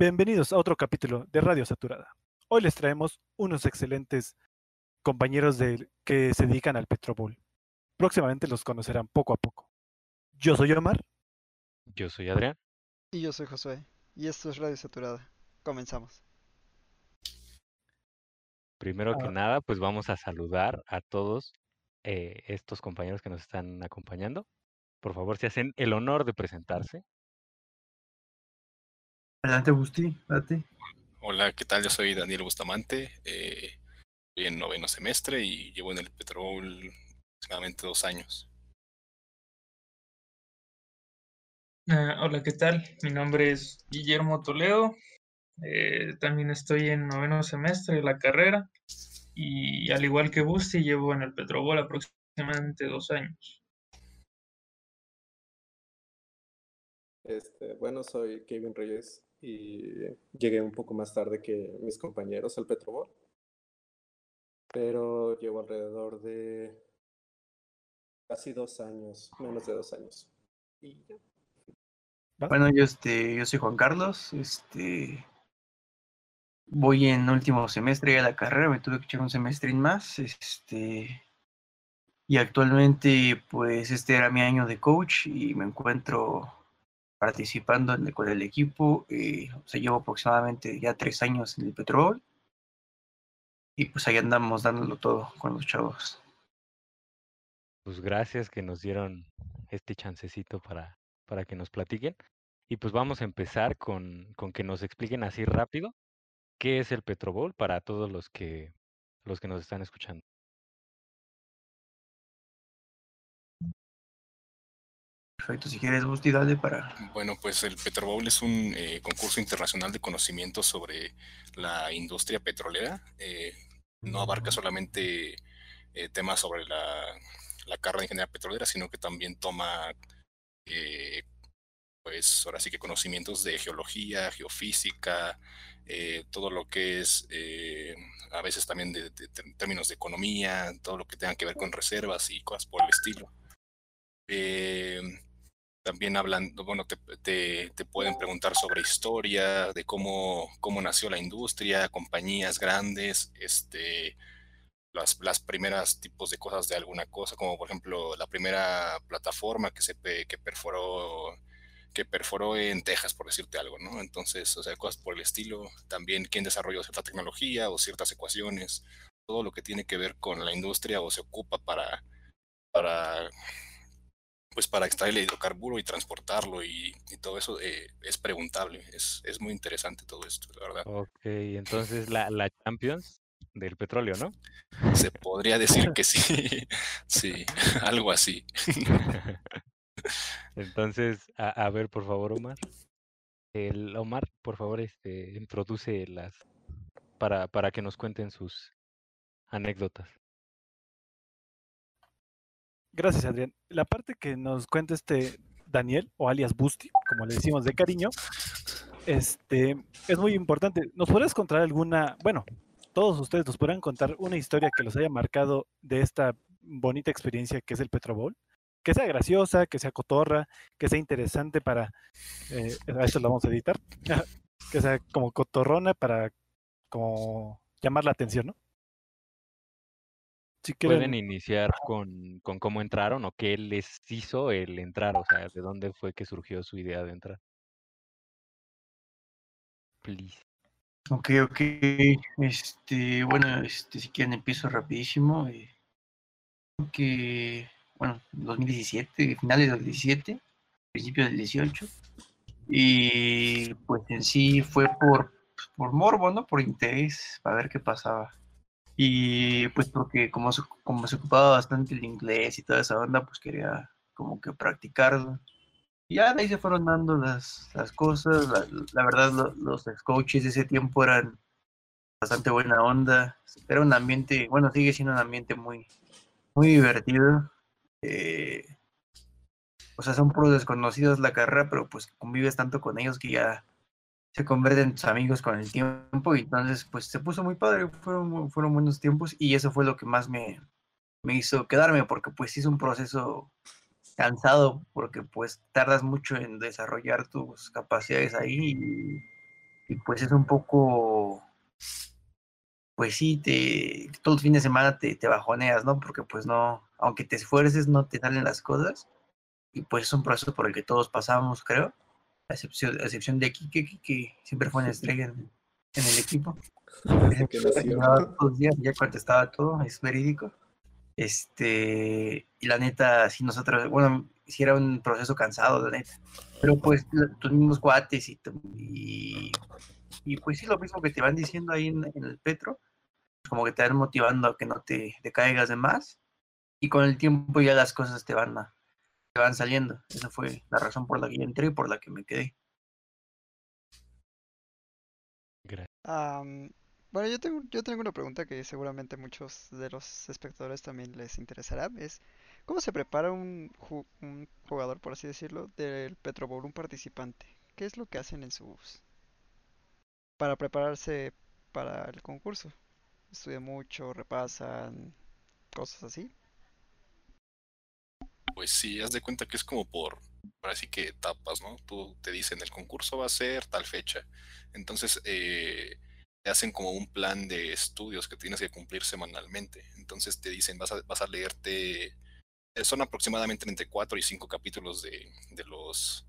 Bienvenidos a otro capítulo de Radio Saturada. Hoy les traemos unos excelentes compañeros de, que se dedican al Petrobol. Próximamente los conocerán poco a poco. Yo soy Omar. Yo soy Adrián. Y yo soy Josué. Y esto es Radio Saturada. Comenzamos. Primero que Ah. nada, pues vamos a saludar a todos eh, estos compañeros que nos están acompañando. Por favor, si hacen el honor de presentarse. Adelante, Busti, date. Hola, ¿qué tal? Yo soy Daniel Bustamante, eh, estoy en noveno semestre y llevo en el Petrol aproximadamente dos años. Ah, hola, ¿qué tal? Mi nombre es Guillermo Toledo. eh, también estoy en noveno semestre de la carrera y al igual que Busti llevo en el Petrobol aproximadamente dos años. Este, bueno, soy Kevin Reyes y llegué un poco más tarde que mis compañeros al Petrobol, pero llevo alrededor de casi dos años, menos de dos años. Y ya. Bueno, yo, este, yo soy Juan Carlos. Este, voy en último semestre de la carrera, me tuve que echar un semestre más. Este, y actualmente, pues, este era mi año de coach y me encuentro participando con el equipo. eh, o llevo aproximadamente ya tres años en el Petrol. Y pues ahí andamos dándolo todo con los chavos. Pues gracias que nos dieron este chancecito para, para que nos platiquen. Y pues vamos a empezar con, con que nos expliquen así rápido qué es el Petrobol para todos los que, los que nos están escuchando. Perfecto, si quieres, dale para Bueno, pues el Petrobowl es un eh, concurso internacional de conocimiento sobre la industria petrolera. Eh, no abarca solamente eh, temas sobre la, la carga de ingeniería petrolera, sino que también toma, pues ahora sí que conocimientos de geología, geofísica, todo lo que es, a veces también de, de- de términos de economía, todo lo que tenga que ver con reservas y cosas por el estilo. Eh, también hablan, bueno, te, te, pueden preguntar sobre historia, de cómo, cómo nació la industria, compañías grandes, este, las, las primeras tipos de cosas de alguna cosa, como por ejemplo la primera plataforma que se que perforó que perforó en Texas, por decirte algo, ¿no? Entonces, o sea, cosas por el estilo. También quién desarrolló cierta tecnología o ciertas ecuaciones, todo lo que tiene que ver con la industria o se ocupa para, para pues para extraer el hidrocarburo y transportarlo y, y todo eso eh, es preguntable. Es, es muy interesante todo esto, la verdad. Ok, entonces la, la Champions del petróleo, ¿no? Se podría decir que sí, sí, algo así. Entonces, a, a ver, por favor, Omar. El Omar, por favor, este, introduce las para, para que nos cuenten sus anécdotas. Gracias, Adrián. La parte que nos cuenta este Daniel, o alias Busti, como le decimos de cariño, este, es muy importante. ¿Nos podrías contar alguna, bueno, todos ustedes nos podrán contar una historia que los haya marcado de esta bonita experiencia que es el Petrobol? Que sea graciosa, que sea cotorra, que sea interesante para, eh, a esto lo vamos a editar, que sea como cotorrona para como llamar la atención, ¿no? Si Pueden iniciar con, con cómo entraron o qué les hizo el entrar, o sea, de dónde fue que surgió su idea de entrar. Please. Ok, ok. Este, bueno, este, si quieren empiezo rapidísimo. eh, creo que, bueno, 2017, finales del 2017, principios del 18. Y pues en sí fue por, por morbo, ¿no? Por interés, para ver qué pasaba. Y pues porque como se, ocupaba bastante el inglés y toda esa onda, pues quería como que practicarlo. Y ya de ahí se fueron dando las, las cosas. La, verdad, lo- los coaches de ese tiempo eran bastante buena onda. Era un ambiente, bueno, sigue siendo un ambiente muy, muy divertido. Eh, o sea, son puros desconocidos la carrera, pero pues convives tanto con ellos que ya se convierten en tus amigos con el tiempo. Y entonces, pues se puso muy padre. Fueron, fueron buenos tiempos y eso fue lo que más me, me hizo quedarme, porque pues es un proceso cansado porque pues tardas mucho en desarrollar tus capacidades ahí y y pues es un poco, pues sí, te, todo el fin de semana te, te bajoneas, ¿no? Porque pues no, aunque te esfuerces, no te salen las cosas. Y pues es un proceso por el que todos pasamos, creo. A excepción, a excepción de Kike, que siempre fue una estrella en, en el equipo. Que nació. Llegaba todos los días, ya contestaba todo, es verídico. Este, y la neta, si nosotros, bueno, si era un proceso cansado, la neta. Pero pues tus mismos cuates y, y, y pues sí, lo mismo que te van diciendo ahí en, en el Petro, como que te van motivando a que no te, te caigas de más. Y con el tiempo ya las cosas te van, a- van saliendo. Esa fue la razón por la que yo entré y por la que me quedé. Am, bueno, yo tengo, yo tengo una pregunta que seguramente muchos de los espectadores también les interesará. Es, ¿cómo se prepara un, ju- un jugador, por así decirlo, del Petro Bowl, un participante? ¿Qué es lo que hacen en sus... para prepararse para el concurso? ¿Estudian mucho, repasan, cosas así? Pues sí, haz de cuenta que es como por, así que etapas, ¿no? Tú te dicen el concurso va a ser tal fecha. Entonces, eh, te hacen como un plan de estudios que tienes que cumplir semanalmente. Entonces te dicen, vas a, vas a leerte, eh, son aproximadamente entre 4 y 5 capítulos de, de los,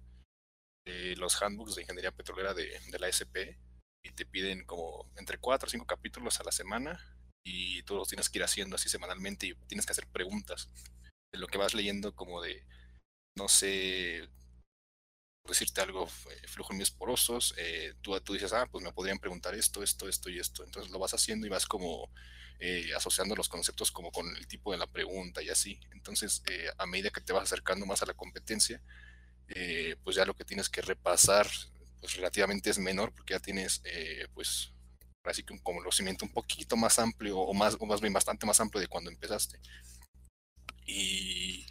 de los handbooks de ingeniería petrolera de, de la SP y te piden como entre 4 o 5 capítulos a la semana y tú los tienes que ir haciendo así semanalmente y tienes que hacer preguntas lo que vas leyendo como de, no sé, decirte algo, eh, flujos porosos, eh, tú, tú dices, ah, pues me podrían preguntar esto, esto, esto y esto. Entonces lo vas haciendo y vas como eh, asociando los conceptos como con el tipo de la pregunta y así. Entonces, eh, a medida que te vas acercando más a la competencia, eh, pues ya lo que tienes que repasar, pues relativamente es menor porque ya tienes, eh, pues, así que un conocimiento un poquito más amplio o más, o más bien bastante más amplio de cuando empezaste y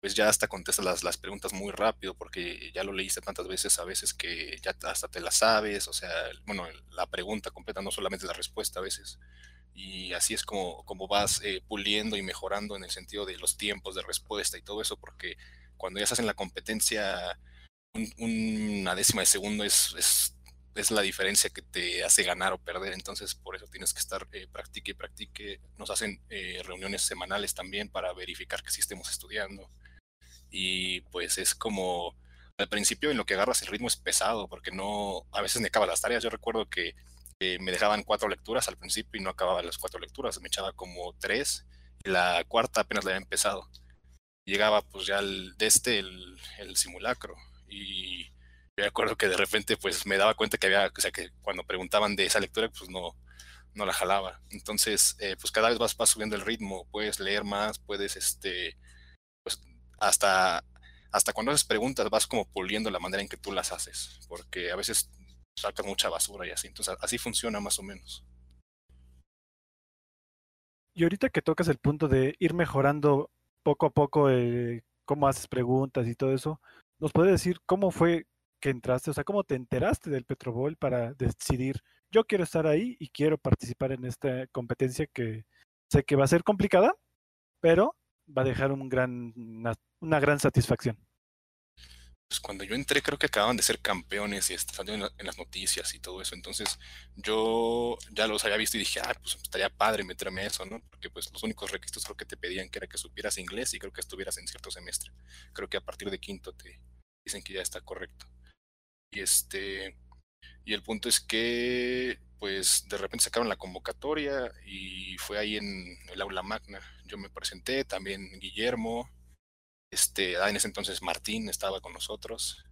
pues ya hasta contestas las, las preguntas muy rápido porque ya lo leíste tantas veces a veces que ya hasta te las sabes, o sea, bueno, la pregunta completa, no solamente la respuesta a veces. Y así es como, como vas eh, puliendo y mejorando en el sentido de los tiempos de respuesta y todo eso, porque cuando ya estás en la competencia, un- una décima de segundo es, es la diferencia que te hace ganar o perder. Entonces, por eso tienes que estar eh, practique y practique. Nos hacen eh, reuniones semanales también para verificar que sí estemos estudiando. Y pues es como al principio en lo que agarras el ritmo es pesado porque no, a veces me acabas las tareas. Yo recuerdo que eh, me dejaban cuatro lecturas al principio y no acababa las cuatro lecturas, me echaba como tres y la cuarta apenas la había empezado. Llegaba pues ya el, este, el simulacro y yo me acuerdo que de repente pues me daba cuenta que había, o sea que cuando preguntaban de esa lectura pues no, no la jalaba. Entonces eh, pues cada vez vas, subiendo el ritmo, puedes leer más, puedes este, pues hasta, hasta cuando haces preguntas vas como puliendo la manera en que tú las haces, porque a veces sacas mucha basura y así. Entonces, así funciona más o menos. Y ahorita que tocas el punto de ir mejorando poco a poco eh, cómo haces preguntas y todo eso, ¿nos puedes decir cómo fue entraste? O sea, ¿cómo te enteraste del Petrobol para decidir, yo quiero estar ahí y quiero participar en esta competencia que sé que va a ser complicada, pero va a dejar un gran, una, gran satisfacción? Pues cuando yo entré creo que acababan de ser campeones y la- en las noticias y todo eso. Entonces yo ya los había visto y dije, ah, pues estaría padre meterme a eso, ¿no? Porque pues los únicos requisitos creo que te pedían que era que supieras inglés y creo que estuvieras en cierto semestre. Creo que a partir de quinto te dicen que ya está correcto. Y este, y el punto es que pues de repente sacaron la convocatoria y fue ahí en el aula magna. Yo me presenté, también Guillermo, este, ah, en ese entonces Martín estaba con nosotros.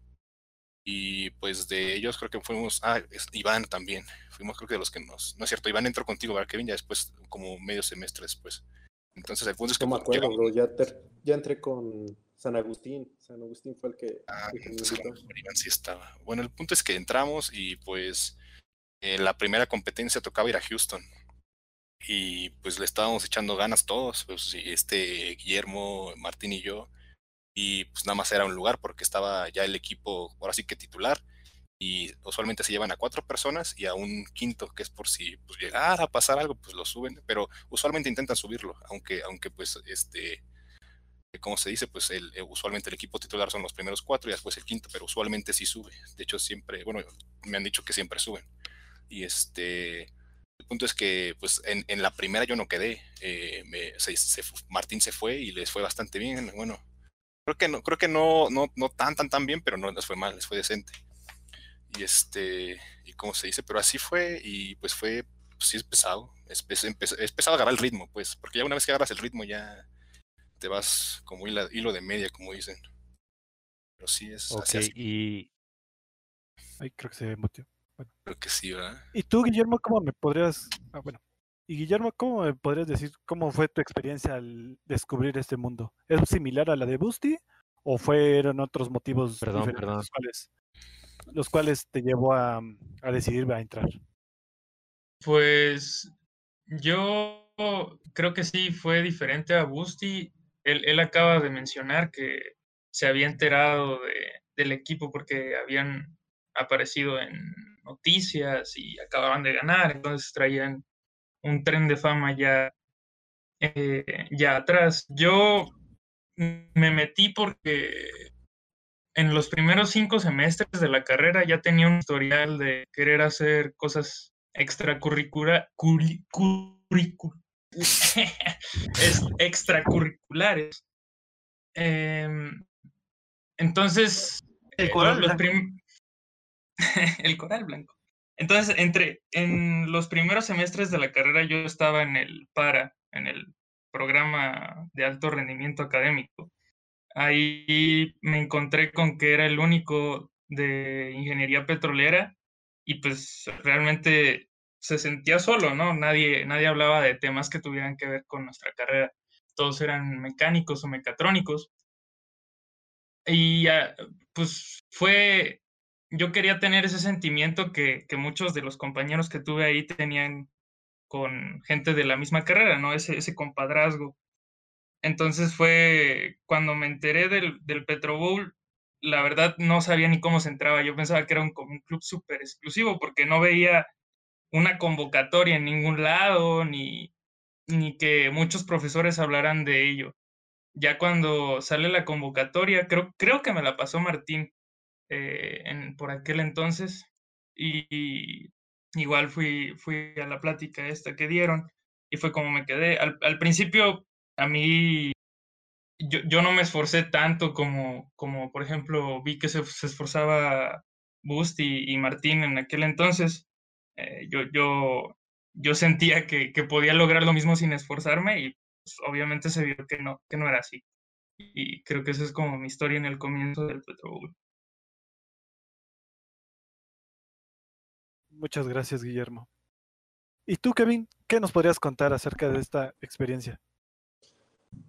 Y pues de ellos creo que fuimos, ah, es- Iván también, fuimos creo que de los que nos, no es cierto, Iván entró contigo, ¿verdad, Kevin? Ya después, como medio semestre después. Entonces el punto es que No me acuerdo, llegamos- bro. Ya entré con San Agustín. San Agustín fue el que, Ah, el que me invitó. sí estaba. Bueno, el punto es que entramos y pues en la primera competencia tocaba ir a Houston. Y pues le estábamos echando ganas todos, pues este Guillermo, Martín y yo. Y pues nada más era un lugar porque estaba ya el equipo, ahora sí que titular. Y usualmente se llevan a cuatro personas y a un quinto, que es por si pues, llegara a pasar algo, pues lo suben. Pero usualmente intentan subirlo, aunque, aunque pues este como se dice, pues el, usualmente el equipo titular son los primeros cuatro y después el quinto, pero usualmente sí sube. De hecho, siempre, bueno, me han dicho que siempre suben. Y este, el punto es que, pues, en, en la primera yo no quedé. Eh, Martín se fue y les fue bastante bien. Bueno, creo que no, creo que no, no, no tan, tan, tan bien, pero no les fue mal, les fue decente. Y este, y como se dice, pero así fue y pues fue, pues, sí es pesado. Es, es, pesado agarrar el ritmo, pues, porque ya una vez que agarras el ritmo ya te vas como hilo, hilo de media, como dicen. Pero sí es así, así. y... Ay, creo que se mutió. Creo que sí, ¿verdad? ¿Y tú, Guillermo, cómo me podrías... Ah, bueno. Y Guillermo, ¿cómo me podrías decir cómo fue tu experiencia al descubrir este mundo? ¿Es similar a la de Busty o fueron otros motivos perdón, perdón. Los, cuales, los cuales te llevó a, a decidir a entrar? Pues yo creo que sí fue diferente a Busty. Él, él acaba de mencionar que se había enterado de, del equipo porque habían aparecido en noticias y acababan de ganar, entonces traían un tren de fama ya, eh, ya atrás. Yo me metí porque en los primeros cinco semestres de la carrera ya tenía un historial de querer hacer cosas extracurriculares. extracurriculares. Em, entonces, el coral, el coral blanco. Entonces, entre en los primeros semestres de la carrera yo estaba en el PARA, en el programa de alto rendimiento académico. Ahí me encontré con que era el único de ingeniería petrolera y pues realmente se sentía solo, ¿no? Nadie, nadie hablaba de temas que tuvieran que ver con nuestra carrera. Todos eran mecánicos o mecatrónicos. Y pues fue yo quería tener ese sentimiento que, muchos de los compañeros que tuve ahí tenían con gente de la misma carrera, ¿no? Ese, ese compadrazgo. Entonces fue cuando me enteré del, del Petro Bowl, la verdad no sabía ni cómo se entraba. Yo pensaba que era un club súper exclusivo porque no veía una convocatoria en ningún lado, ni, ni que muchos profesores hablaran de ello. Ya cuando sale la convocatoria, creo, creo que me la pasó Martín, eh, en, por aquel entonces y, igual fui, fui a la plática esta que dieron y fue como me quedé. Al, al principio a mí yo, yo, no me esforcé tanto como, como por ejemplo vi que se, esforzaba Bust y, Martín en aquel entonces. Eh, yo, yo, yo sentía que, que, podía lograr lo mismo sin esforzarme y pues, obviamente se vio que no, que no era así. Y creo que esa es como mi historia en el comienzo del Petro Muchas gracias, Guillermo. ¿Y tú, Kevin, qué nos podrías contar acerca de esta experiencia?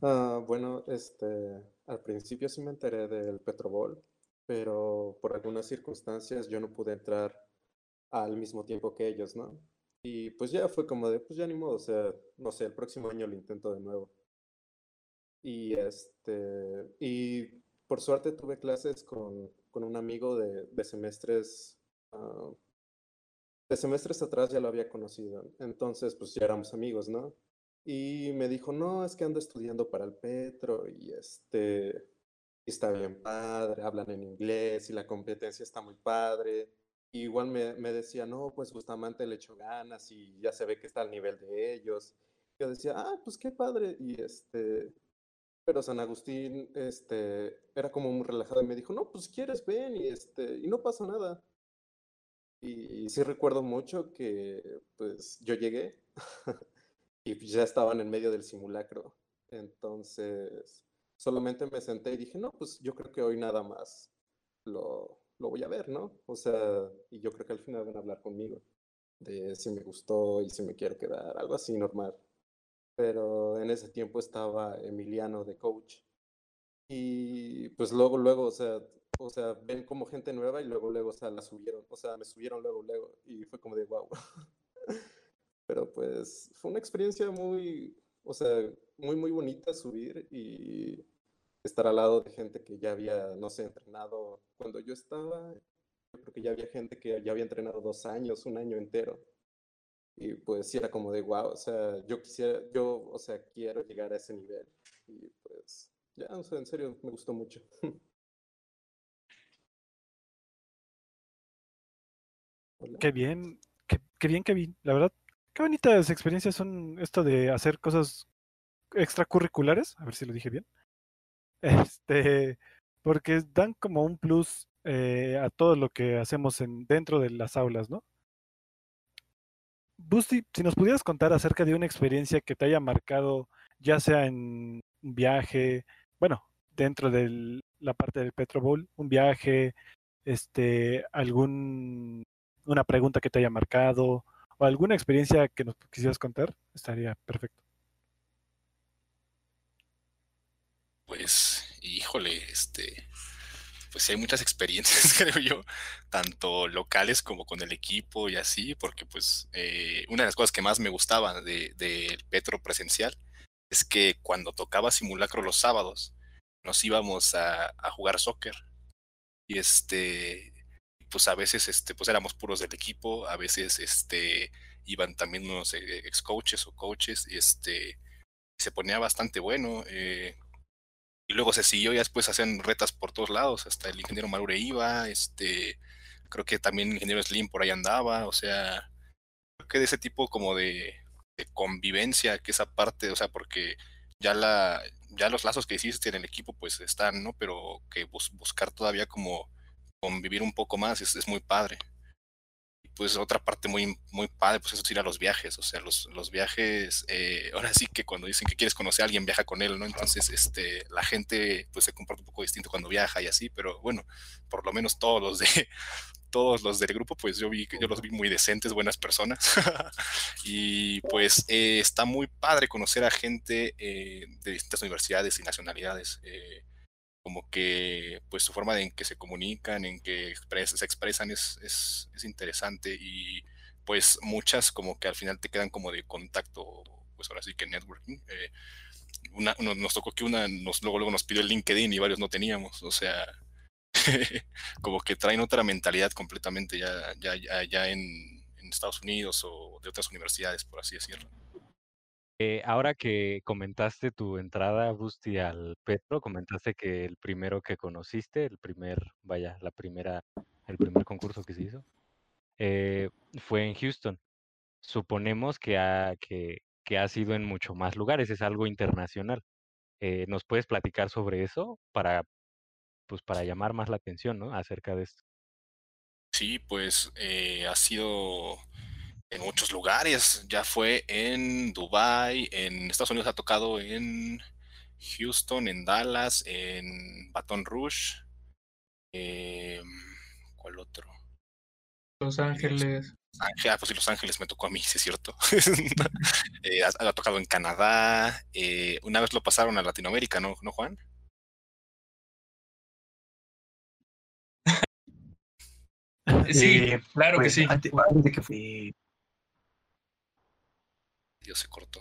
Ah, bueno, este, al principio sí me enteré del Petrobol, pero por algunas circunstancias yo no pude entrar al mismo tiempo que ellos, ¿no? Y pues ya fue como de, pues ya ni modo, o sea, no sé, el próximo año lo intento de nuevo. Y este, y por suerte tuve clases con, con un amigo de, de semestres uh, de semestres atrás ya lo había conocido, entonces pues ya éramos amigos, ¿no? Y me dijo, no, es que ando estudiando para el Petro y este, está bien padre, hablan en inglés y la competencia está muy padre. Igual me, me, decía, no, pues Bustamante le echó ganas y ya se ve que está al nivel de ellos. Yo decía, ah, pues qué padre. Y este, pero San Agustín, este, era como muy relajado y me dijo, no, pues quieres, ven y este, y no pasa nada. Y, sí recuerdo mucho que pues yo llegué y ya estaban en medio del simulacro. Entonces solamente me senté y dije, no, pues yo creo que hoy nada más lo, lo voy a ver, ¿no? O sea, y yo creo que al final van a hablar conmigo de si me gustó y si me quiero quedar, algo así normal. Pero en ese tiempo estaba Emiliano de coach. Y pues luego, luego, o sea, o sea, ven como gente nueva y luego, luego, o sea, la subieron, o sea, me subieron luego, luego, y fue como de wow. Pero pues fue una experiencia muy, o sea, muy, muy bonita subir y estar al lado de gente que ya había, no sé, entrenado cuando yo estaba. Yo creo que ya había gente que ya había entrenado dos años, un año entero. Y pues sí era como de wow, o sea, yo quisiera, yo, o sea, quiero llegar a ese nivel. Y pues Ya, o sea, en serio, me gustó mucho. Qué bien, qué, qué bien, Kevin. La verdad, qué bonitas experiencias son esto de hacer cosas extracurriculares. A ver si lo dije bien. Este, porque dan como un plus eh, a todo lo que hacemos en, dentro de las aulas, ¿no? Busti, si nos pudieras contar acerca de una experiencia que te haya marcado, ya sea en un viaje, bueno, dentro de la parte del Petro Bowl, un viaje, este, algún, una pregunta que te haya marcado, o alguna experiencia que nos quisieras contar, estaría perfecto. Pues, híjole, este, pues hay muchas experiencias, creo yo, tanto locales como con el equipo y así, porque pues eh, una de las cosas que más me gustaba del de, Petro presencial es que cuando tocaba simulacro los sábados, nos íbamos a, a jugar soccer. Y este, pues a veces este, pues éramos puros del equipo, a veces este, iban también unos eh, ex coaches o coaches, y este, se ponía bastante bueno. Eh, y luego se siguió y después hacían retas por todos lados, hasta el ingeniero Marure iba, este, creo que también el ingeniero Slim por ahí andaba, o sea, creo que de ese tipo como de, de convivencia, que esa parte, o sea, porque ya la, ya los lazos que hiciste en el equipo pues están, ¿no? Pero que bus buscar todavía como convivir un poco más es, es muy padre pues otra parte muy, muy padre, pues eso es ir a los viajes, o sea, los, los viajes, eh, ahora sí que cuando dicen que quieres conocer a alguien, viaja con él, ¿no? Entonces, este, la gente, pues se comporta un poco distinto cuando viaja y así, pero bueno, por lo menos todos los de, todos los del grupo, pues yo vi, yo los vi muy decentes, buenas personas, y pues eh, está muy padre conocer a gente eh, de distintas universidades y nacionalidades, eh, como que pues su forma de en que se comunican, en que se expresan es, es, es, interesante y pues muchas como que al final te quedan como de contacto, pues ahora sí que networking. Eh, una, uno, nos tocó que una nos, luego, luego nos pidió el LinkedIn y varios no teníamos, o sea, como que traen otra mentalidad completamente ya, ya, ya, ya en Estados Unidos o de otras universidades, por así decirlo. Eh, ahora que comentaste tu entrada, Busti, al Petro, comentaste que el primero que conociste, el primer, vaya, la primera, el primer concurso que se hizo, eh, fue en Houston. Suponemos que ha, que, que ha sido en mucho más lugares, es algo internacional. Eh, ¿Nos puedes platicar sobre eso para, pues, para llamar más la atención, ¿no? Acerca de esto. Sí, pues ha sido en muchos lugares. Ya fue en Dubai, en Estados Unidos ha tocado en Houston, en Dallas, en Baton Rouge. Eh, ¿Cuál otro? Los Ángeles. Ah, pues sí, Los Ángeles me tocó a mí, sí es cierto. eh, ha, ha, tocado en Canadá. Eh, una vez lo pasaron a Latinoamérica, ¿no, ¿No Juan? Sí, eh, claro pues, que sí. Antes, antes de que fui Dios se cortó.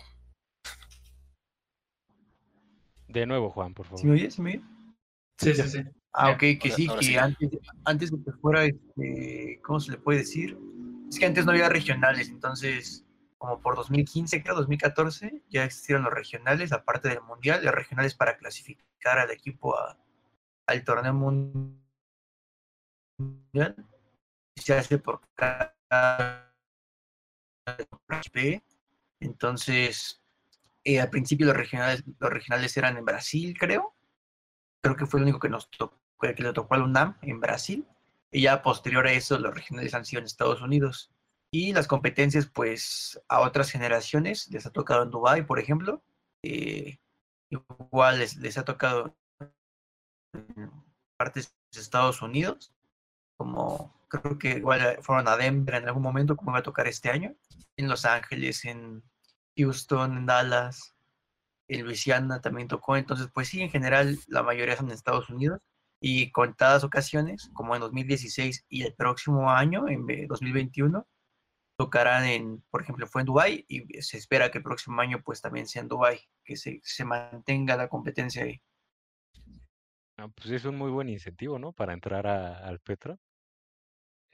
De nuevo, Juan, por favor. ¿Sí me oye? ¿Sí me oye? Sí, sí, sí. Ah, ok, que ahora, sí, ahora que sí. Antes, antes de que fuera, este, ¿cómo se le puede decir? Es que antes no había regionales, entonces, como por 2015, creo, 2014, ya existieron los regionales, aparte del mundial, los regionales para clasificar al equipo a, al torneo mundial. Se hace por cada entonces, eh, al principio los regionales, los regionales eran en Brasil, creo. Creo que fue el único que nos tocó, que le tocó al UNAM en Brasil. Y ya posterior a eso, los regionales han sido en Estados Unidos. Y las competencias, pues, a otras generaciones les ha tocado en Dubai, por ejemplo. Eh, igual les, les, ha tocado en partes de Estados Unidos, como creo que igual fueron a Denver en algún momento, como va a tocar este año, en Los Ángeles, en Houston, en Dallas, en Luisiana también tocó. Entonces, pues sí, en general la mayoría son en Estados Unidos y contadas ocasiones, como en 2016 y el próximo año, en 2021, tocarán en, por ejemplo, fue en Dubai y se espera que el próximo año pues también sea en Dubai, que se, se mantenga la competencia ahí. Ah, pues es un muy buen incentivo, ¿no? Para entrar a, al Petro.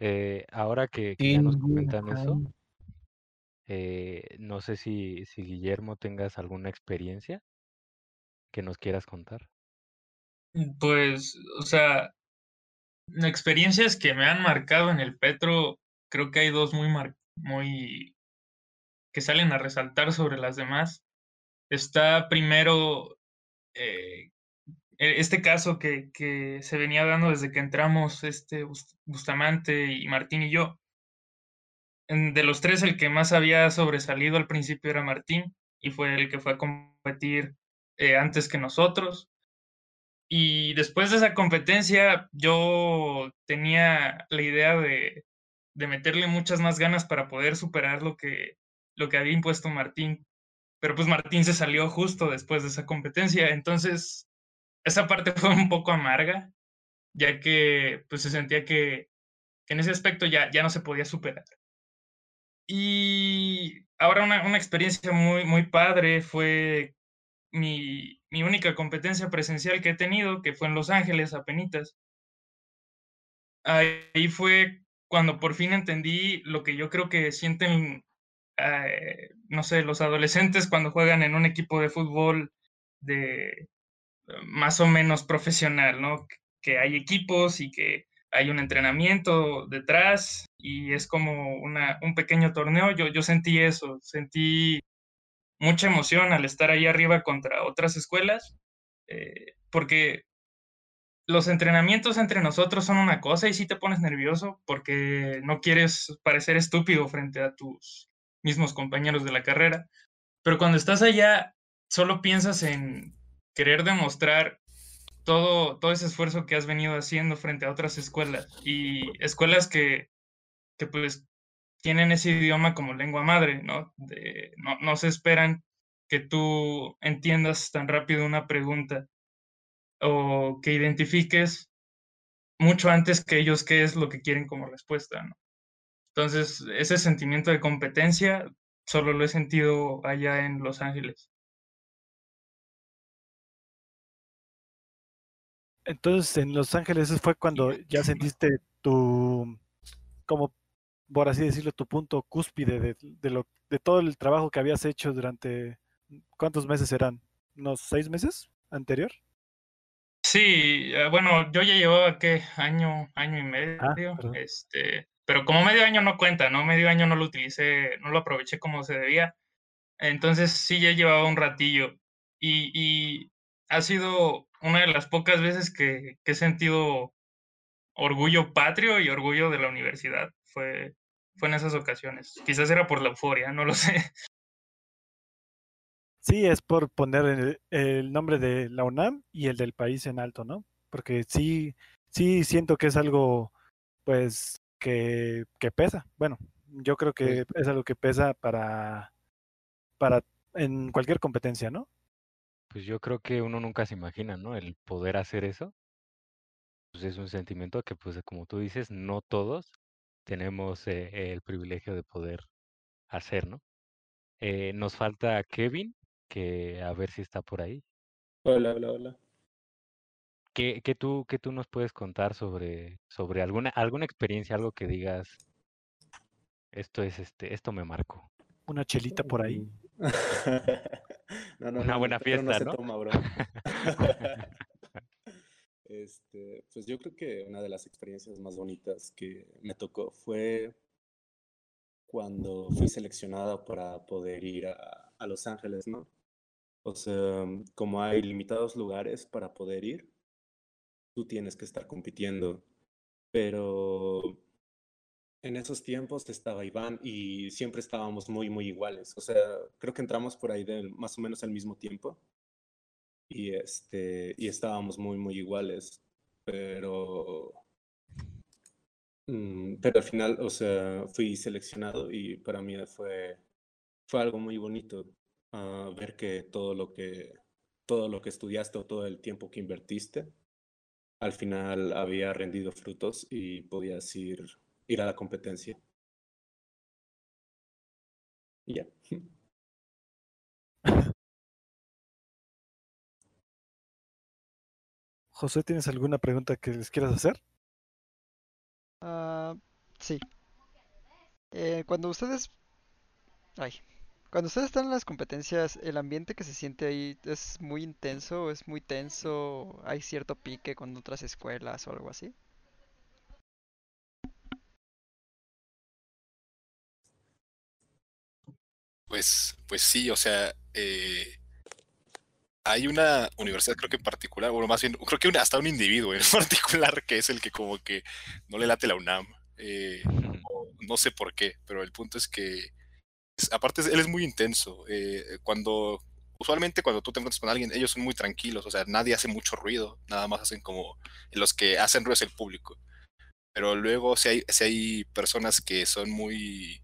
Eh, ahora que, ya nos sí, comentan ajá. eso, eh, no sé si, si Guillermo tengas alguna experiencia que nos quieras contar. Pues, o sea, experiencias que me han marcado en el Petro, creo que hay dos muy, mar- muy que salen a resaltar sobre las demás. Está primero eh, este caso que, que se venía dando desde que entramos, este Bus- Bustamante y Martín y yo. De los tres, el que más había sobresalido al principio era Martín y fue el que fue a competir eh, antes que nosotros. Y después de esa competencia, yo tenía la idea de, de meterle muchas más ganas para poder superar lo que, lo que había impuesto Martín. Pero pues Martín se salió justo después de esa competencia. Entonces, esa parte fue un poco amarga, ya que pues se sentía que, en ese aspecto ya, ya no se podía superar. Y ahora una, una experiencia muy, muy padre fue mi, mi única competencia presencial que he tenido, que fue en Los Ángeles, apenitas. Ahí fue cuando por fin entendí lo que yo creo que sienten, eh, no sé, los adolescentes cuando juegan en un equipo de fútbol de más o menos profesional, ¿no? Que hay equipos y que hay un entrenamiento detrás y es como una, un pequeño torneo. Yo, yo sentí eso, sentí mucha emoción al estar ahí arriba contra otras escuelas, eh, porque los entrenamientos entre nosotros son una cosa y sí te pones nervioso porque no quieres parecer estúpido frente a tus mismos compañeros de la carrera, pero cuando estás allá solo piensas en querer demostrar todo, todo ese esfuerzo que has venido haciendo frente a otras escuelas y escuelas que, que pues tienen ese idioma como lengua madre, ¿no? No, no se esperan que tú entiendas tan rápido una pregunta o que identifiques mucho antes que ellos qué es lo que quieren como respuesta, ¿no? Entonces, ese sentimiento de competencia solo lo he sentido allá en Los Ángeles. Entonces, en Los Ángeles fue cuando ya sentiste tu, como por así decirlo, tu punto cúspide de, de lo, de todo el trabajo que habías hecho durante, ¿cuántos meses eran? ¿Unos seis meses anterior? Sí, eh, bueno, yo ya llevaba, ¿qué? Año, año y medio, Ah, perdón. este, pero como medio año no cuenta, ¿no? Medio año no lo utilicé, no lo aproveché como se debía. Entonces sí ya llevaba un ratillo y, y ha sido una de las pocas veces que, que he sentido orgullo patrio y orgullo de la universidad. Fue, fue en esas ocasiones. Quizás era por la euforia, no lo sé. Sí, es por poner el, el nombre de la UNAM y el del país en alto, ¿no? Porque sí, sí siento que es algo, pues, que, que pesa. Bueno, yo creo que es algo que pesa para, para en cualquier competencia, ¿no? Pues yo creo que uno nunca se imagina, ¿no? El poder hacer eso. Pues es un sentimiento que, pues como tú dices, no todos tenemos eh, el privilegio de poder hacer, ¿no? Eh, nos falta Kevin, que a ver si está por ahí. Hola, hola, hola. ¿Qué, qué tú, qué tú nos puedes contar sobre, sobre alguna, alguna experiencia, algo que digas, esto es este, esto me marcó? Una chelita por ahí. No, no, Una no, buena no fiesta, se ¿no? toma, bro. Este, pues yo creo que una de las experiencias más bonitas que me tocó fue cuando fui seleccionada para poder ir a, a Los Ángeles, ¿no? O sea, como hay limitados lugares para poder ir, tú tienes que estar compitiendo. Pero en esos tiempos estaba Iván y siempre estábamos muy, muy iguales. O sea, creo que entramos por ahí más o menos al mismo tiempo. Y, este, y estábamos muy, muy iguales. Pero, mm, pero al final, o sea, fui seleccionado y para mí fue, fue algo muy bonito ah, ver que todo lo que, todo lo que estudiaste o todo el tiempo que invertiste, al final había rendido frutos y podías ir, ir a la competencia. Y ya. José, ¿tienes alguna pregunta que les quieras hacer? Ah, sí. Eh, cuando ustedes... Ay. Cuando ustedes están en las competencias, ¿el ambiente que se siente ahí es muy intenso, es muy tenso? ¿Hay cierto pique con otras escuelas o algo así? Pues, pues sí, o sea, eh, hay una universidad creo que en particular, bueno, más bien, creo que hasta un individuo en particular que es el que como que no le late la UNAM. Eh, no sé por qué, pero el punto es que, aparte, él es muy intenso. Eh, cuando, usualmente cuando tú te encuentras con alguien, ellos son muy tranquilos, o sea, nadie hace mucho ruido, nada más hacen como, los que hacen ruido es el público. Pero luego si hay, si hay personas que son muy,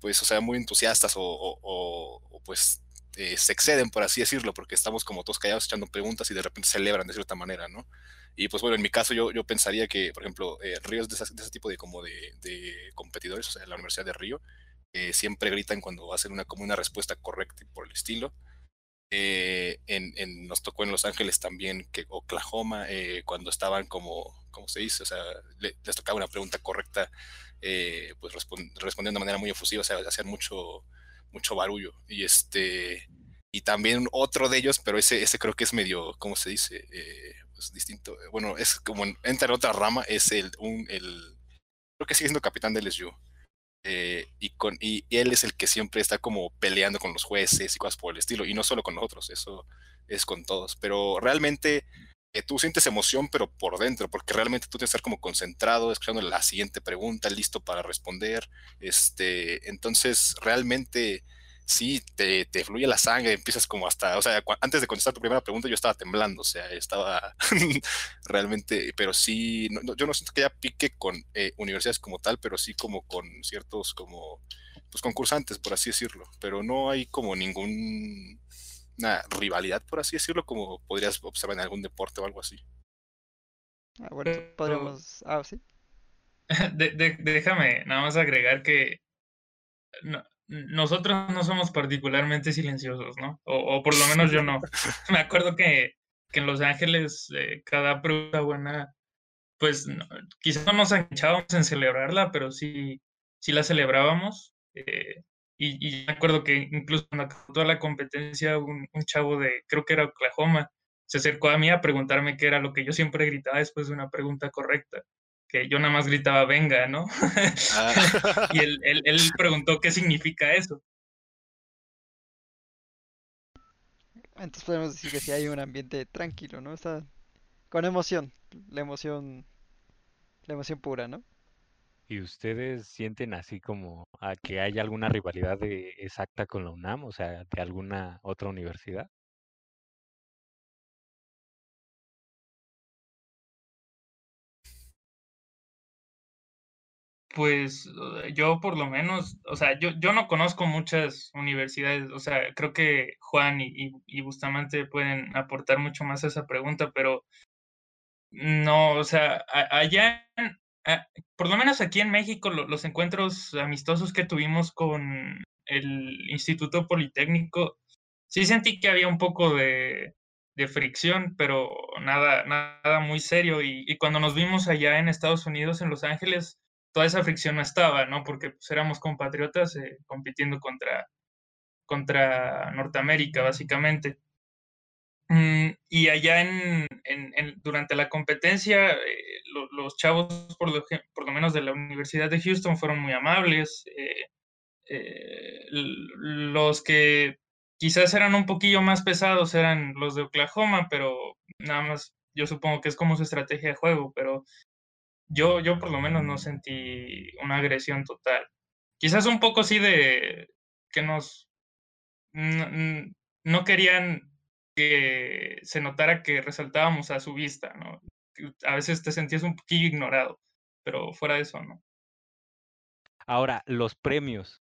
pues, o sea, muy entusiastas o, pues eh, se exceden, por así decirlo, porque estamos como todos callados echando preguntas y de repente celebran de cierta manera, ¿no? Y pues bueno, en mi caso yo, yo pensaría que, por ejemplo, eh, Ríos de, de, ese tipo de, como de, de, competidores, o sea, la Universidad de Río, eh, siempre gritan cuando hacen una, como una respuesta correcta y por el estilo. Eh, en, nos tocó en Los Ángeles también que Oklahoma, eh, cuando estaban como, como se dice, o sea, le, les tocaba una pregunta correcta, eh, pues respond, respondiendo de manera muy efusiva, o sea, hacían mucho, mucho barullo. Y este, y también otro de ellos, pero ese, ese creo que es medio, ¿cómo se dice? Eh, pues distinto. Bueno, es como entra en otra rama, es el, un, el, creo que sigue siendo capitán del LSU. Eh, y, con, y, y, él es el que siempre está como peleando con los jueces y cosas por el estilo, y no solo con nosotros, eso es con todos, pero realmente eh, tú sientes emoción, pero por dentro, porque realmente tú tienes que estar como concentrado, escuchando la siguiente pregunta, listo para responder, este, entonces realmente sí, te, te, fluye la sangre, empiezas como hasta, o sea, antes de contestar tu primera pregunta yo estaba temblando, o sea, estaba realmente, pero sí, no, yo no siento que haya pique con eh, universidades como tal, pero sí como con ciertos como, pues concursantes, por así decirlo, pero no hay como ningún, una rivalidad, por así decirlo, como podrías observar en algún deporte o algo así. Ah, bueno, podríamos, ah, sí. De, de, déjame nada más agregar que no, nosotros no somos particularmente silenciosos, ¿no? O, o, por lo menos yo no. Me acuerdo que, que en Los Ángeles eh, cada prueba buena, pues no, quizás no nos echábamos en celebrarla, pero sí, sí la celebrábamos. Eh, y, y, me acuerdo que incluso cuando acabó toda la competencia, un, un, chavo de, creo que era Oklahoma, se acercó a mí a preguntarme qué era lo que yo siempre gritaba después de una pregunta correcta que yo nada más gritaba venga, ¿no? Ah. y él, él, él, preguntó qué significa eso. Entonces podemos decir que sí hay un ambiente tranquilo, ¿no? Está con emoción, la emoción, la emoción pura, ¿no? ¿Y ustedes sienten así como a que hay alguna rivalidad de, exacta con la UNAM, o sea, de alguna otra universidad? Pues yo por lo menos, o sea, yo, yo no conozco muchas universidades, o sea, creo que Juan y, Bustamante pueden aportar mucho más a esa pregunta, pero no, o sea, allá, por lo menos aquí en México, lo, los encuentros amistosos que tuvimos con el Instituto Politécnico, sí sentí que había un poco de, fricción, pero nada, nada muy serio. Y, y cuando nos vimos allá en Estados Unidos, en Los Ángeles, toda esa fricción no estaba, ¿no? Porque pues, éramos compatriotas eh, compitiendo contra, contra Norteamérica, básicamente. Mm, y allá en, durante la competencia, eh, lo, los chavos, por lo, por menos de la Universidad de Houston, fueron muy amables. Eh, los que quizás eran un poquillo más pesados eran los de Oklahoma, pero nada más, yo supongo que es como su estrategia de juego, pero yo, yo por lo menos no sentí una agresión total. Quizás un poco sí de que nos no, no querían que se notara que resaltábamos a su vista, ¿no? A veces te sentías un poquillo ignorado, pero fuera de eso, ¿no? Ahora, los premios.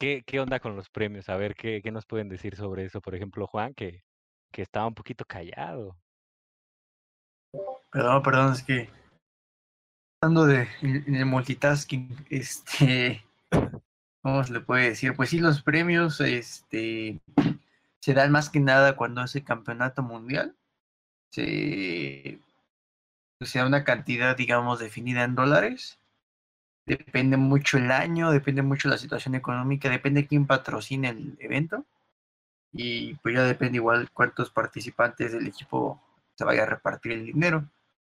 ¿Qué, qué onda con los premios? A ver, ¿qué, ¿qué, nos pueden decir sobre eso? Por ejemplo, Juan, que, que estaba un poquito callado. Perdón, perdón, es que hablando de en el multitasking, este, ¿cómo se le puede decir? Pues sí, los premios, este, se dan más que nada cuando es el campeonato mundial. Se, se da una cantidad, digamos, definida en dólares. depende mucho el año, depende mucho la situación económica, depende quién patrocine el evento y pues ya depende igual cuántos participantes del equipo se vaya a repartir el dinero.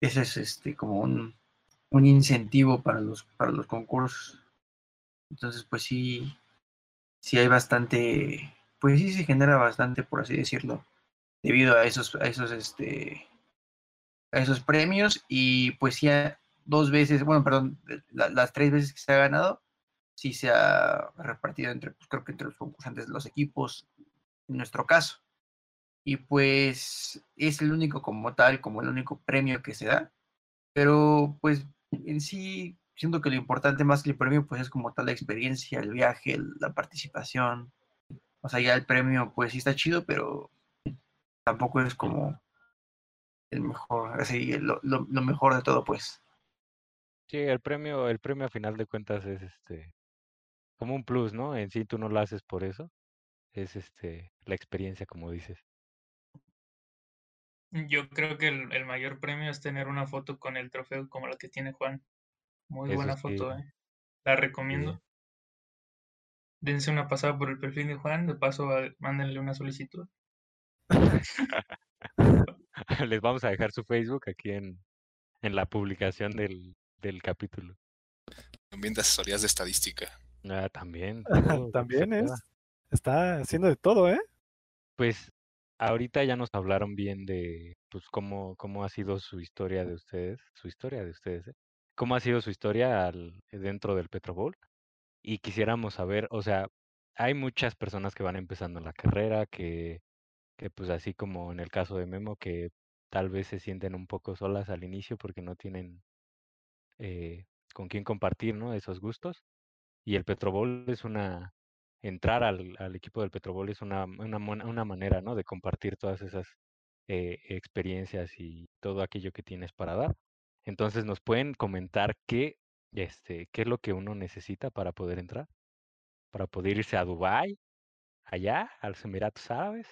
Ese es este como un, un incentivo para los, para los concursos. Entonces, pues sí, sí hay bastante, pues sí se genera bastante, por así decirlo, debido a esos, a esos, este, a esos premios y pues ya dos veces, bueno, perdón, la- las tres veces que se ha ganado, sí se ha repartido entre, pues creo que entre los concursantes los equipos, en nuestro caso. Y pues es el único como tal, como el único premio que se da. Pero pues en sí, siento que lo importante más que el premio, pues es como tal la experiencia, el viaje, la participación. O sea, ya el premio, pues sí está chido, pero tampoco es como el mejor, así, lo, lo, lo mejor de todo, pues. Sí, el premio, el premio a final de cuentas es este como un plus, ¿no? En sí tú no lo haces por eso. Es este la experiencia, como dices. Yo creo que el, el mayor premio es tener una foto con el trofeo como la que tiene Juan. Muy Eso buena sí, foto, ¿eh? La recomiendo. Dense una pasada por el perfil de Juan, de paso mándenle una solicitud. Les vamos a dejar su Facebook aquí en, en la publicación del, del capítulo. También de asesorías de estadística. Ah, también. se También es. Está haciendo de todo, ¿eh? Pues ahorita ya nos hablaron bien de pues cómo, cómo ha sido su historia de ustedes, su historia de ustedes, ¿eh? Cómo ha sido su historia al, dentro del Petro Bowl. Y quisiéramos saber, o sea, hay muchas personas que van empezando la carrera, que, que pues así como en el caso de Memo, que tal vez se sienten un poco solas al inicio porque no tienen eh, con quién compartir, ¿no? Esos gustos. Y el Petro Bowl es una, entrar al, equipo del Petro Bowl es una, una manera, ¿no? De compartir todas esas eh, experiencias y todo aquello que tienes para dar. Entonces, ¿nos pueden comentar qué, este, qué es lo que uno necesita para poder entrar? Para poder irse a Dubái, allá, a los Emiratos Árabes.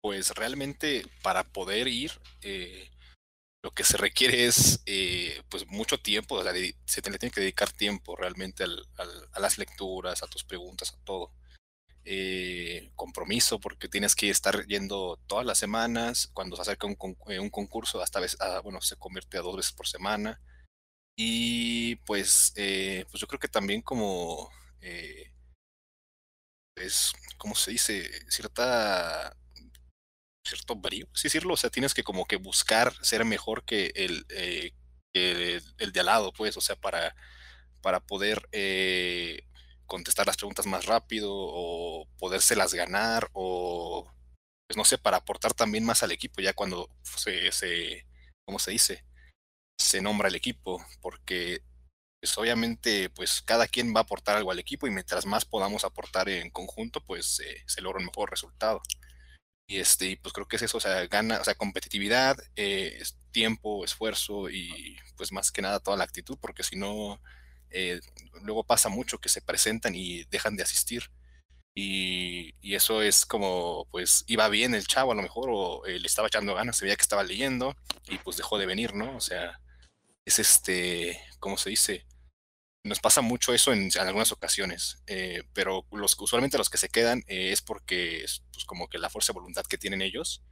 Pues realmente para poder ir, eh, lo que se requiere es eh, pues mucho tiempo, se te le tiene que dedicar tiempo realmente al- al- a las lecturas, a tus preguntas, a todo. Eh, compromiso, porque tienes que estar yendo todas las semanas, cuando se acerca un, eh, concurso, hasta vez, ah, bueno, se convierte a dos veces por semana. Y pues, eh, pues yo creo que también como, es, ¿cómo se dice? Cierta cierto brío, así decirlo, o sea, tienes que como que buscar ser mejor que el, el, el de al lado, pues, o sea, para, para poder contestar las preguntas más rápido o podérselas ganar o, pues no sé, para aportar también más al equipo ya cuando se, se ¿cómo se dice? Se nombra el equipo, porque pues obviamente pues cada quien va a aportar algo al equipo y mientras más podamos aportar en conjunto, pues eh, se logra un mejor resultado. Y este, pues creo que es eso, o sea, gana, o sea, competitividad, eh, tiempo, esfuerzo y pues más que nada toda la actitud, porque si no, eh, luego pasa mucho que se presentan y dejan de asistir. Y, y eso es como, pues iba bien el chavo a lo mejor, o eh, le estaba echando ganas, se veía que estaba leyendo y pues dejó de venir, ¿no? O sea, es este, ¿cómo se dice? Nos pasa mucho eso en, algunas ocasiones, eh, pero los, usualmente los que se quedan es porque es pues, como que la fuerza de voluntad que tienen ellos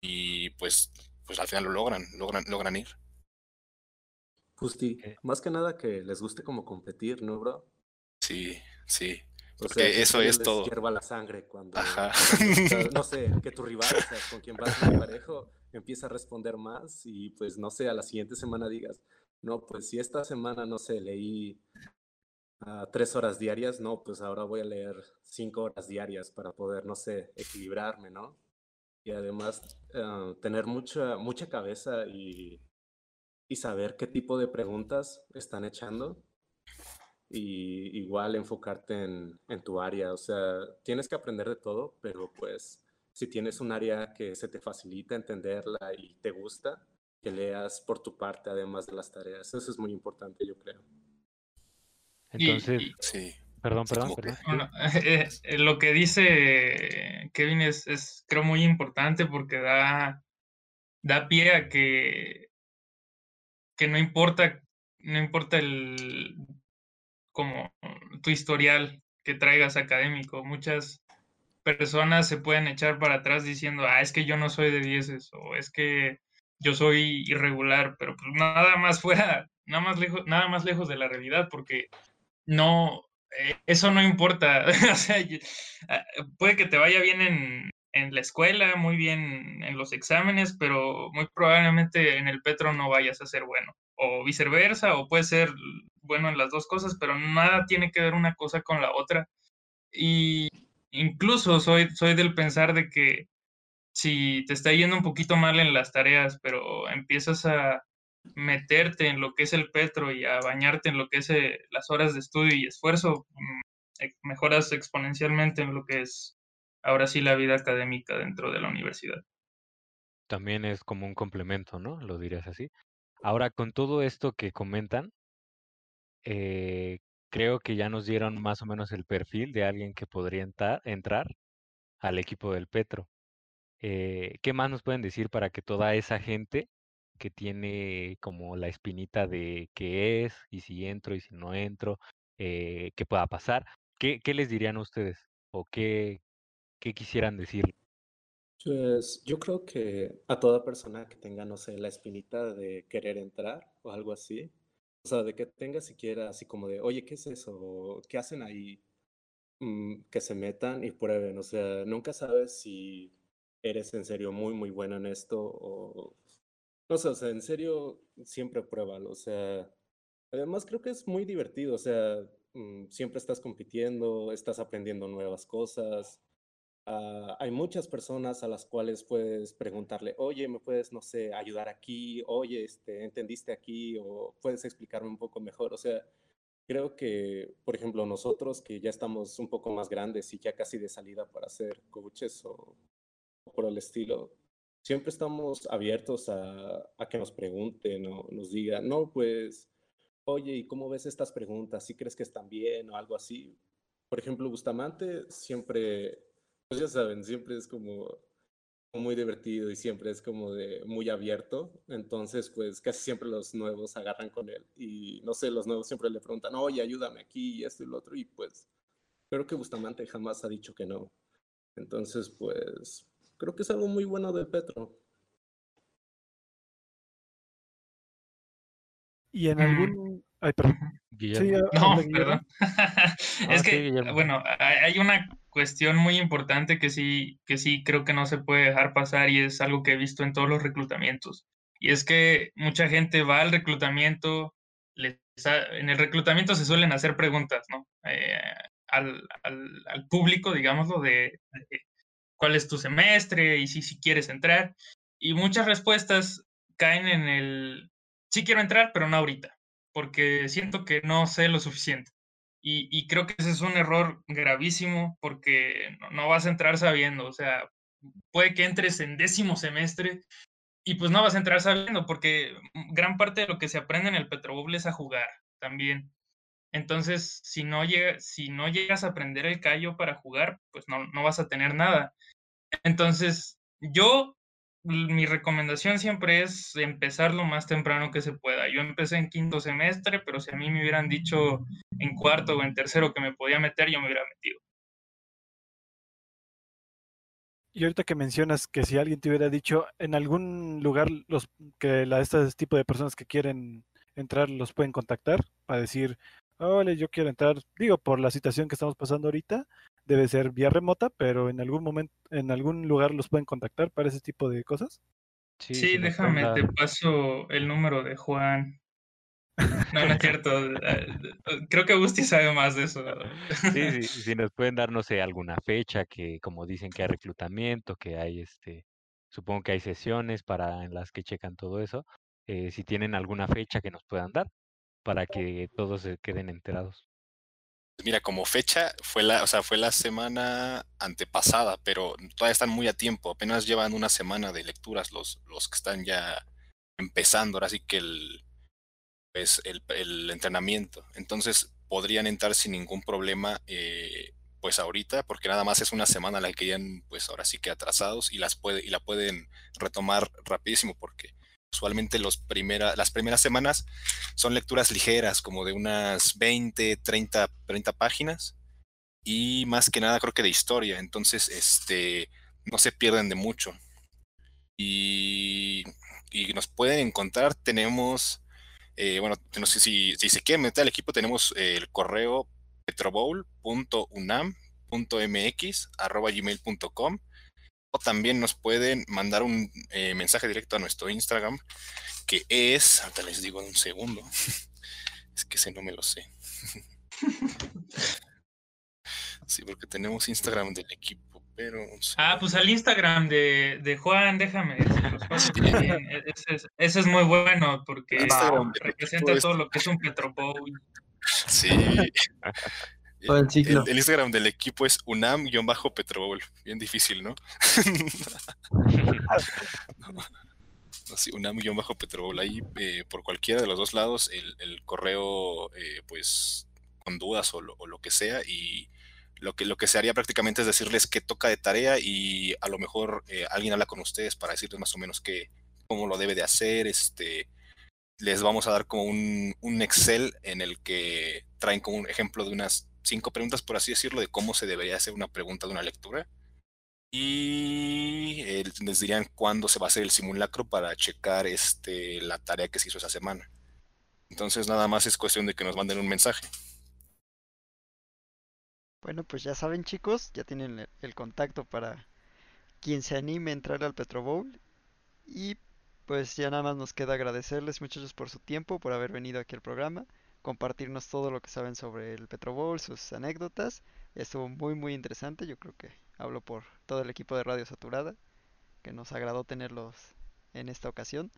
y pues, pues al final lo logran, logran, logran ir. Justi, Eh. más que nada que les guste como competir, ¿no, bro? Sí, sí. O Porque sea, que en eso es les todo. hierva la sangre cuando, Ajá. cuando, o sea, no sé, que tu rival, o sea, con quien vas muy parejo, empieza a responder más y pues no sé, a la siguiente semana digas, no, pues si esta semana, no sé, leí ah, tres horas diarias, no, pues ahora voy a leer cinco horas diarias para poder, no sé, equilibrarme, ¿no? Y además ah, tener mucha, mucha cabeza y, y saber qué tipo de preguntas están echando y igual enfocarte en, en tu área. O sea, tienes que aprender de todo, pero pues si tienes un área que se te facilita entenderla y te gusta, que leas por tu parte además de las tareas. Eso es muy importante, yo creo. Entonces, y- Sí. perdón, sí, perdón, que- perdón. Bueno, eh, eh, lo que dice Kevin es, es, creo, muy importante porque da, da pie a que que no importa, no importa el como tu historial que traigas académico. Muchas personas se pueden echar para atrás diciendo, ah, es que yo no soy de dieces o es que yo soy irregular, pero pues nada más fuera, nada más lejos, nada más lejos de la realidad, porque no, eh, eso no importa. o sea, ah, puede que te vaya bien en, en la escuela, muy bien en los exámenes, pero muy probablemente en el Petro no vayas a ser bueno. O viceversa, o puede ser bueno en las dos cosas, pero nada tiene que ver una cosa con la otra. Y incluso soy, soy del pensar de que si te está yendo un poquito mal en las tareas, pero empiezas a meterte en lo que es el Petro y a bañarte en lo que es eh, las horas de estudio y esfuerzo, mm, mejoras exponencialmente en lo que es ahora sí la vida académica dentro de la universidad. También es como un complemento, ¿no? Lo dirías así. Ahora, con todo esto que comentan, eh, creo que ya nos dieron más o menos el perfil de alguien que podría entrar al equipo del Petro. Eh, ¿Qué más nos pueden decir para que toda esa gente que tiene como la espinita de qué es y si entro y si no entro, eh, qué pueda pasar, ¿qué, qué les dirían ustedes o qué, qué quisieran decir? Pues yo creo que a toda persona que tenga, no sé, la espinita de querer entrar o algo así, o sea, de que tenga siquiera así como de, oye, ¿qué es eso? ¿Qué hacen ahí? Mm, que se metan y prueben, o sea, nunca sabes si eres en serio muy, muy bueno en esto o... No sé, o sea, en serio, siempre pruébalo, o sea, además creo que es muy divertido, o sea, mm, siempre estás compitiendo, estás aprendiendo nuevas cosas, Ah, hay muchas personas a las cuales puedes preguntarle, oye, ¿me puedes, no sé, ayudar aquí? Oye, este, ¿entendiste aquí? O puedes explicarme un poco mejor. O sea, creo que, por ejemplo, nosotros que ya estamos un poco más grandes y ya casi de salida para ser coaches o, por el estilo, siempre estamos abiertos a, que nos pregunten o nos digan, no, pues, oye, ¿y cómo ves estas preguntas? ¿Sí crees que están bien o algo así? Por ejemplo, Bustamante siempre pues ya saben, siempre es como muy divertido y siempre es como de muy abierto. Entonces, pues casi siempre los nuevos agarran con él. Y no sé, los nuevos siempre le preguntan, oye, ayúdame aquí y esto y lo otro. Y pues creo que Bustamante jamás ha dicho que no. Entonces, pues creo que es algo muy bueno de Petro. Y en algún... Ay, perdón. No, perdón. es ah, que, bueno, hay una cuestión muy importante que sí, que sí creo que no se puede dejar pasar y es algo que he visto en todos los reclutamientos. Y es que mucha gente va al reclutamiento, en el reclutamiento se suelen hacer preguntas, ¿no? Eh, al, al, público, digámoslo, de, cuál es tu semestre y si, si quieres entrar. Y muchas respuestas caen en el, sí quiero entrar, pero no ahorita, porque siento que no sé lo suficiente. Y, creo que ese es un error gravísimo porque no, vas a entrar sabiendo, o sea, puede que entres en décimo semestre y pues no vas a entrar sabiendo porque gran parte de lo que se aprende en el Petrobowl es a jugar también. Entonces, si no, llega, si no llegas a aprender el callo para jugar, pues no, no vas a tener nada. Entonces, yo mi recomendación siempre es empezar lo más temprano que se pueda. Yo empecé en quinto semestre, pero si a mí me hubieran dicho en cuarto o en tercero que me podía meter, yo me hubiera metido. Y ahorita que mencionas que si alguien te hubiera dicho en algún lugar los que la, este tipo de personas que quieren entrar los pueden contactar para decir, hola, yo quiero entrar, digo, por la situación que estamos pasando ahorita, debe ser vía remota, pero en algún momento, en algún lugar los pueden contactar para ese tipo de cosas. Sí, déjame, te paso el número de Juan. No, no es cierto. Creo que Agustín sabe más de eso. Sí, sí, si nos pueden dar, no sé, alguna fecha que, como dicen que hay reclutamiento, que hay este, supongo que hay sesiones para en las que checan todo eso. Eh, si tienen alguna fecha que nos puedan dar para que todos se queden enterados. Mira, como fecha fue la, o sea, fue la semana antepasada, pero todavía están muy a tiempo. Apenas llevan una semana de lecturas los, los que están ya empezando. Ahora sí que el, pues, el, el entrenamiento. Entonces podrían entrar sin ningún problema, eh, pues ahorita, porque nada más es una semana la que quedan, pues ahora sí que atrasados y las puede y la pueden retomar rapidísimo, porque Usualmente las primeras semanas son lecturas ligeras, como de unas 20, 30, 30 páginas. Y más que nada creo que de historia. Entonces, este, no se pierden de mucho. Y, nos pueden encontrar, tenemos, eh, bueno, no sé si, si se quieren meter al equipo, tenemos el correo petrobowl.unam.mx gmail.com o también nos pueden mandar un eh, mensaje directo a nuestro Instagram que es, ahorita les digo en un segundo, es que ese no me lo sé. sí, porque tenemos Instagram del equipo, pero... Ah, pues al Instagram de, de Juan, déjame e, Ese es, ese es muy bueno porque representa todo lo que es un Petrobowl. Sí. El, el, Instagram del equipo es unam-petrobol. Bien difícil, ¿no? no sí, unam-petrobol. Ahí, eh, por cualquiera de los dos lados, el, correo, eh, pues, con dudas o lo, o lo, que sea. Y lo que, lo que se haría prácticamente es decirles qué toca de tarea y a lo mejor eh, alguien habla con ustedes para decirles más o menos qué, cómo lo debe de hacer, este les vamos a dar como un, un, Excel en el que traen como un ejemplo de unas cinco preguntas, por así decirlo, de cómo se debería hacer una pregunta de una lectura. Y eh, les dirían cuándo se va a hacer el simulacro para checar este, la tarea que se hizo esa semana. Entonces nada más es cuestión de que nos manden un mensaje. Bueno, pues ya saben chicos, ya tienen el contacto para quien se anime a entrar al Petro Bowl. Y pues ya nada más nos queda agradecerles muchachos por su tiempo, por haber venido aquí al programa, compartirnos todo lo que saben sobre el Petrobol, sus anécdotas. Estuvo muy muy interesante, yo creo que hablo por todo el equipo de Radio Saturada, que nos agradó tenerlos en esta ocasión.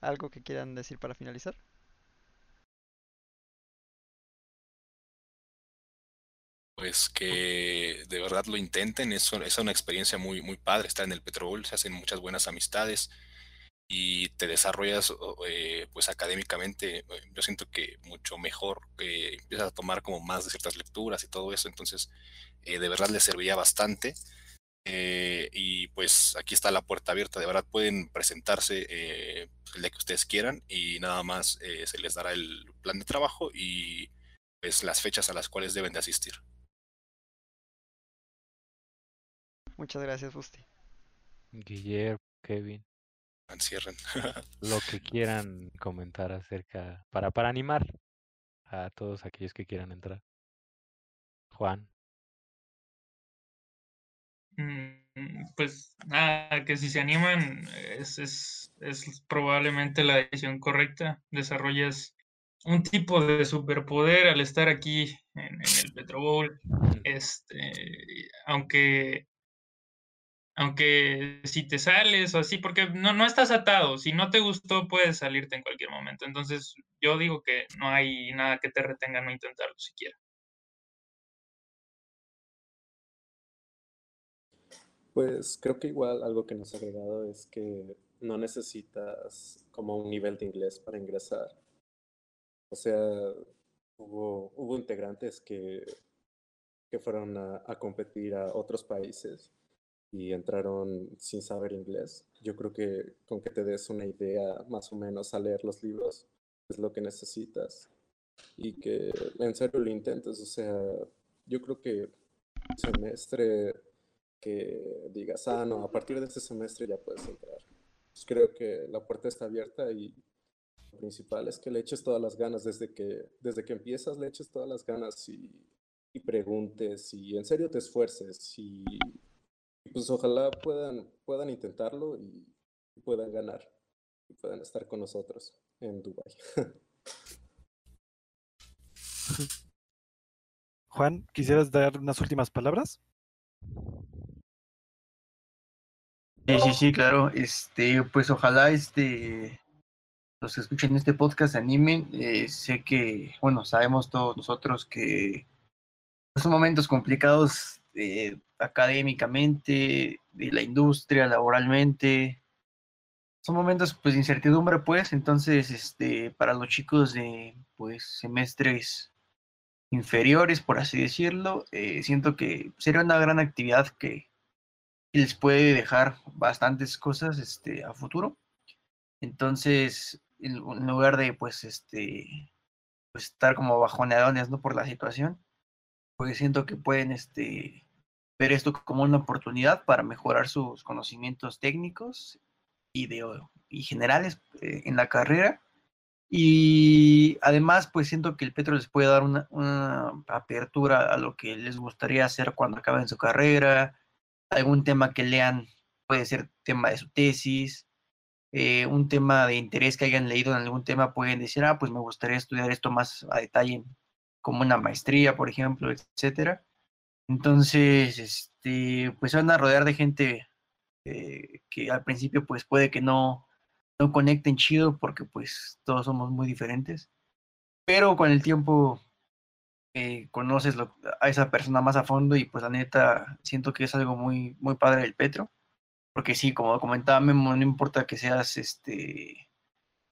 ¿Algo que quieran decir para finalizar? Pues que de verdad lo intenten, es, una experiencia muy, muy padre estar en el Petrobol, se hacen muchas buenas amistades y te desarrollas eh, pues académicamente, eh, yo siento que mucho mejor, que empiezas a tomar como más de ciertas lecturas y todo eso, entonces eh, de verdad les serviría bastante. y pues aquí está la puerta abierta, de verdad pueden presentarse el día que ustedes quieran y nada más se les dará el plan de trabajo y pues las fechas a las cuales deben de asistir. Muchas gracias, Busti. Guillermo, Kevin encierren. lo que quieran comentar acerca, para, para animar a todos aquellos que quieran entrar. Juan. Mm, pues nada, que si se animan es, es, es probablemente la decisión correcta. Desarrollas un tipo de superpoder al estar aquí en, en el Petro Bowl. Este, aunque aunque si te sales o así, porque no, no estás atado, si no te gustó puedes salirte en cualquier momento. Entonces yo digo que no hay nada que te retenga no intentarlo siquiera. Pues creo que igual algo que nos ha agregado es que no necesitas como un nivel de inglés para ingresar. O sea, hubo, hubo integrantes que, que fueron a, a competir a otros países y entraron sin saber inglés. Yo creo que con que te des una idea más o menos a leer los libros es lo que necesitas y que en serio lo intentes. O sea, yo creo que semestre que digas, ah, no, a partir de este semestre ya puedes entrar. Pues creo que la puerta está abierta y lo principal es que le eches todas las ganas desde que, desde que empiezas, le eches todas las ganas y, y preguntes y en serio te esfuerces y pues ojalá puedan, puedan intentarlo y, puedan ganar y puedan estar con nosotros en Dubai. Juan, ¿quisieras dar unas últimas palabras? Sí, sí, sí, claro. Este, pues ojalá este los que escuchen este podcast se animen. Eh, sé que, bueno, sabemos todos nosotros que son momentos complicados eh, académicamente, de la industria, laboralmente. Son momentos pues de incertidumbre, pues, entonces, este, para los chicos de pues semestres inferiores, por así decirlo, eh, siento que sería una gran actividad que les puede dejar bastantes cosas este, a futuro. Entonces, en, lugar de pues este pues, estar como bajoneadones. Por la situación, pues siento que pueden este ver esto como una oportunidad para mejorar sus conocimientos técnicos y de y generales eh, en la carrera. Y además, pues siento que el Petro les puede dar una, una apertura a lo que les gustaría hacer cuando acaben su carrera, algún tema que lean, puede ser tema de su tesis, eh, un tema de interés que hayan leído en algún tema, pueden decir, ah, pues me gustaría estudiar esto más a detalle, como una maestría, por ejemplo, etcétera. Entonces, este, pues se van a rodear de gente eh, que al principio, pues puede que no, no conecten chido, porque pues todos somos muy diferentes. Pero con el tiempo eh, conoces lo- a esa persona más a fondo y pues la neta siento que es algo muy, muy padre del Petro. Porque sí, como comentaba no importa que seas, este,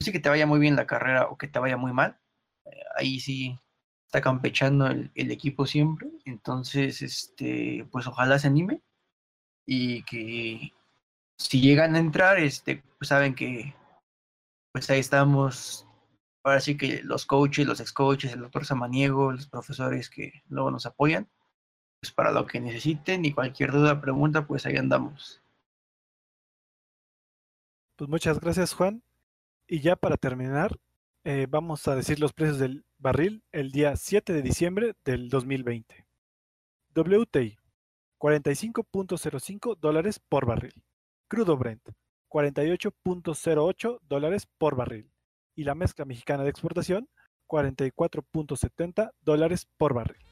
sí que te vaya muy bien la carrera o que te vaya muy mal, eh, ahí sí está campechando el, el equipo siempre. Entonces, este, pues ojalá se anime y que si llegan a entrar, este, pues saben que pues ahí estamos. Ahora sí que los coaches, los ex coaches, el doctor Samaniego, los profesores que luego nos apoyan, pues para lo que necesiten y cualquier duda, pregunta, pues ahí andamos. Pues muchas gracias, Juan. Y ya para terminar, eh, vamos a decir los precios del barril el día 7 de diciembre del 2020. WTI, 45.05 dólares por barril. Crudo Brent, 48.08 dólares por barril. Y la mezcla mexicana de exportación, 44.70 dólares por barril.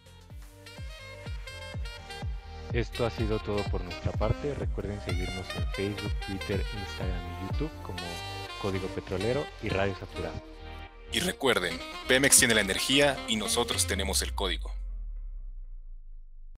Esto ha sido todo por nuestra parte. Recuerden seguirnos en Facebook, Twitter, Instagram y YouTube como Código Petrolero y Radio Saturado. Y recuerden, Pemex tiene la energía y nosotros tenemos el código.